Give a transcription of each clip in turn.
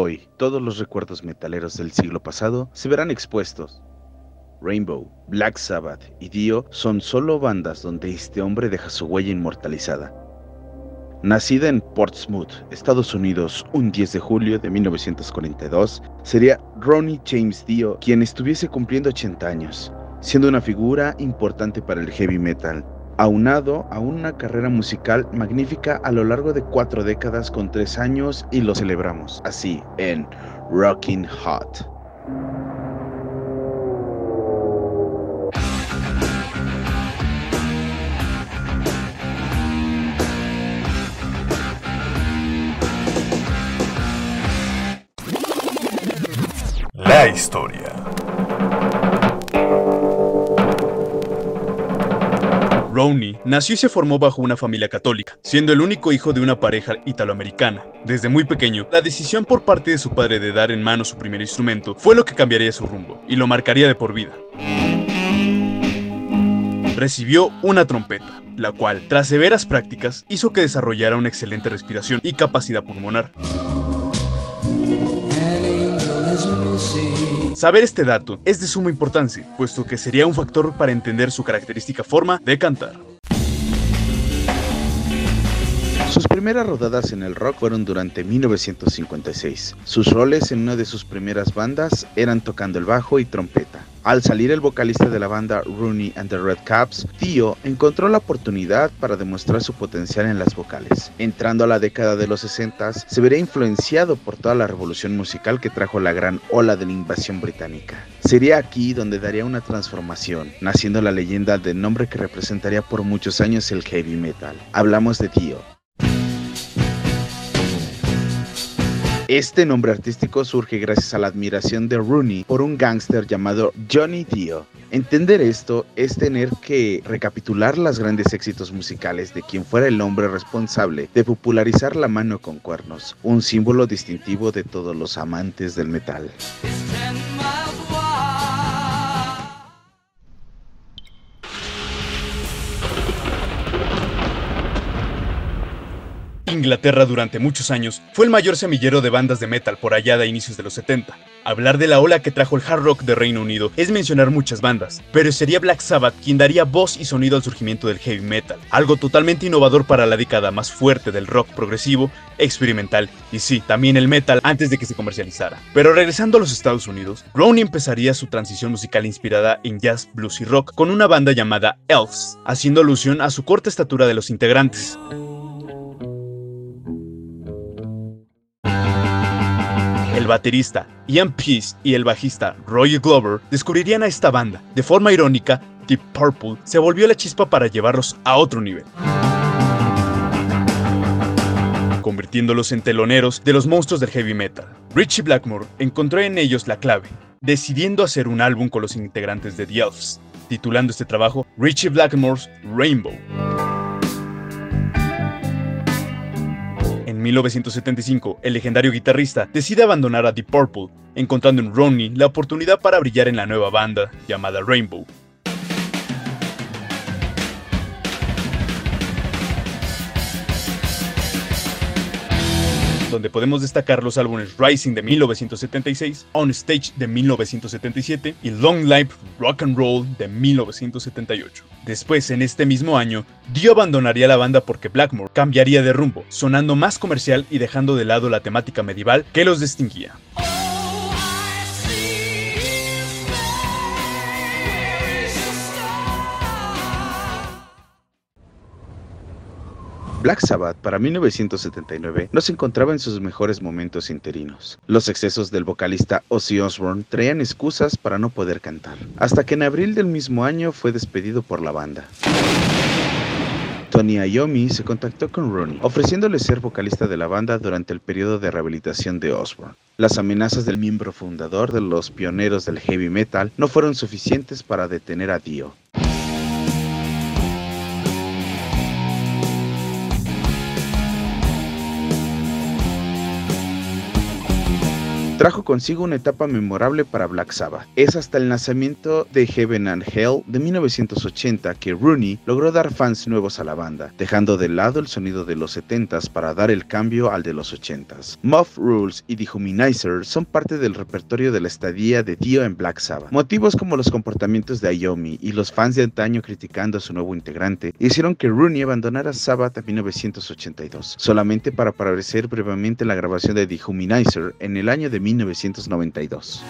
Hoy, todos los recuerdos metaleros del siglo pasado se verán expuestos. Rainbow, Black Sabbath y Dio son solo bandas donde este hombre deja su huella inmortalizada. Nacida en Portsmouth, Estados Unidos, un 10 de julio de 1942, sería Ronnie James Dio quien estuviese cumpliendo 80 años, siendo una figura importante para el heavy metal, aunado a una carrera musical magnífica a lo largo de cuatro décadas con tres años y lo celebramos así en Rockin' Hot. La historia. Rowney nació y se formó bajo una familia católica, siendo el único hijo de una pareja italoamericana. Desde muy pequeño, la decisión por parte de su padre de dar en mano su primer instrumento fue lo que cambiaría su rumbo y lo marcaría de por vida. Recibió una trompeta, la cual, tras severas prácticas, hizo que desarrollara una excelente respiración y capacidad pulmonar. Saber este dato es de suma importancia, puesto que sería un factor para entender su característica forma de cantar. Sus primeras rodadas en el rock fueron durante 1956. Sus roles en una de sus primeras bandas eran tocando el bajo y trompeta. Al salir el vocalista de la banda Rooney and the Red Caps, Dio encontró la oportunidad para demostrar su potencial en las vocales. Entrando a la década de los 60, se vería influenciado por toda la revolución musical que trajo la gran ola de la invasión británica. Sería aquí donde daría una transformación, naciendo la leyenda del nombre que representaría por muchos años el heavy metal. Hablamos de Dio, Este nombre artístico surge gracias a la admiración de Rooney por un gángster llamado Johnny Dio. Entender esto es tener que recapitular los grandes éxitos musicales de quien fuera el hombre responsable de popularizar la mano con cuernos, un símbolo distintivo de todos los amantes del metal. Inglaterra durante muchos años fue el mayor semillero de bandas de metal por allá de inicios de los 70. Hablar de la ola que trajo el hard rock de Reino Unido es mencionar muchas bandas, pero sería Black Sabbath quien daría voz y sonido al surgimiento del heavy metal, algo totalmente innovador para la década más fuerte del rock progresivo, experimental y sí, también el metal antes de que se comercializara. Pero regresando a los Estados Unidos, Ronnie empezaría su transición musical inspirada en jazz, blues y rock con una banda llamada Elves, haciendo alusión a su corta estatura de los integrantes. Baterista Ian Peace y el bajista Roy Glover descubrirían a esta banda. De forma irónica, Deep Purple se volvió la chispa para llevarlos a otro nivel. convirtiéndolos en teloneros de los monstruos del heavy metal. Richie Blackmore encontró en ellos la clave, decidiendo hacer un álbum con los integrantes de The Elves, titulando este trabajo Richie Blackmore's Rainbow. 1975, el legendario guitarrista decide abandonar a Deep Purple, encontrando en Ronnie la oportunidad para brillar en la nueva banda llamada Rainbow. Donde podemos destacar los álbumes Rising de 1976, On Stage de 1977 y Long Life Rock and Roll de 1978. Después, en este mismo año, Dio abandonaría la banda porque Blackmore cambiaría de rumbo, sonando más comercial y dejando de lado la temática medieval que los distinguía. Black Sabbath para 1979 no se encontraba en sus mejores momentos interinos. Los excesos del vocalista Ozzy Osbourne traían excusas para no poder cantar, hasta que en abril del mismo año fue despedido por la banda. Tony Iommi se contactó con Ronnie, ofreciéndole ser vocalista de la banda durante el periodo de rehabilitación de Osbourne. Las amenazas del miembro fundador de los pioneros del heavy metal no fueron suficientes para detener a Dio. Trajo consigo una etapa memorable para Black Sabbath. Es hasta el lanzamiento de Heaven and Hell de 1980 que Rooney logró dar fans nuevos a la banda, dejando de lado el sonido de los 70s para dar el cambio al de los 80s. Muff Rules y Dehumanizer son parte del repertorio de la estadía de Dio en Black Sabbath. Motivos como los comportamientos de Ayomi y los fans de antaño criticando a su nuevo integrante hicieron que Rooney abandonara Sabbath en 1982, solamente para aparecer brevemente en la grabación de Dehumanizer en el año de 1992.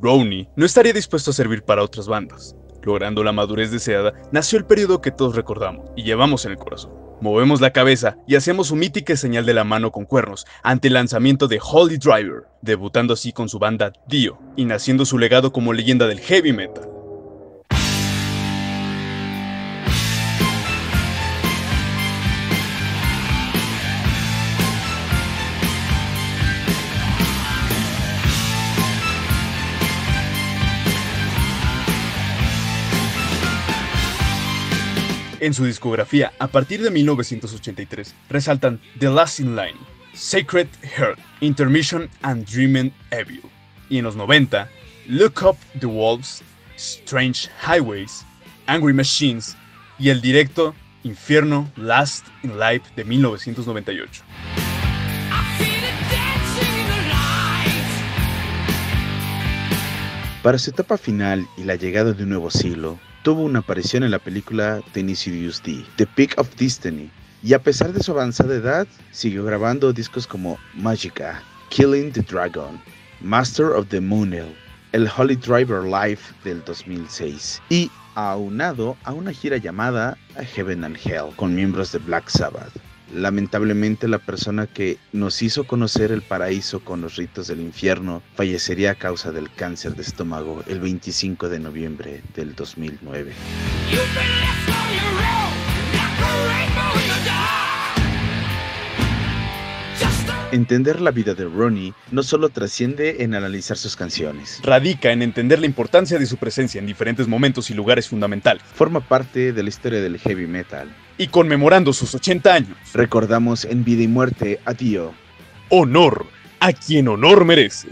Rowney no estaría dispuesto a servir para otras bandas. Logrando la madurez deseada, nació el periodo que todos recordamos y llevamos en el corazón. Movemos la cabeza y hacemos su mítica señal de la mano con cuernos ante el lanzamiento de Holy Driver, debutando así con su banda Dio y naciendo su legado como leyenda del heavy metal. En su discografía, a partir de 1983, resaltan The Last in Line, Sacred Heart, Intermission and Dreaming Evil. Y en los 90, Look Up the Wolves, Strange Highways, Angry Machines y el directo Infierno Last in Life de 1998. Para su etapa final y la llegada de un nuevo siglo, tuvo una aparición en la película Tenacious D, The Peak of Destiny, y a pesar de su avanzada edad, siguió grabando discos como Magica, Killing the Dragon, Master of the Moonel, el Holy Driver Live del 2006 y aunado a una gira llamada Heaven and Hell con miembros de Black Sabbath. Lamentablemente la persona que nos hizo conocer el paraíso con los ritos del infierno fallecería a causa del cáncer de estómago el 25 de noviembre del 2009. Entender la vida de Ronnie no solo trasciende en analizar sus canciones, Radica en entender la importancia de su presencia en diferentes momentos y lugares fundamentales, forma parte de la historia del heavy metal. Y conmemorando sus 80 años. Recordamos en vida y muerte a Dio. Honor a quien honor merece.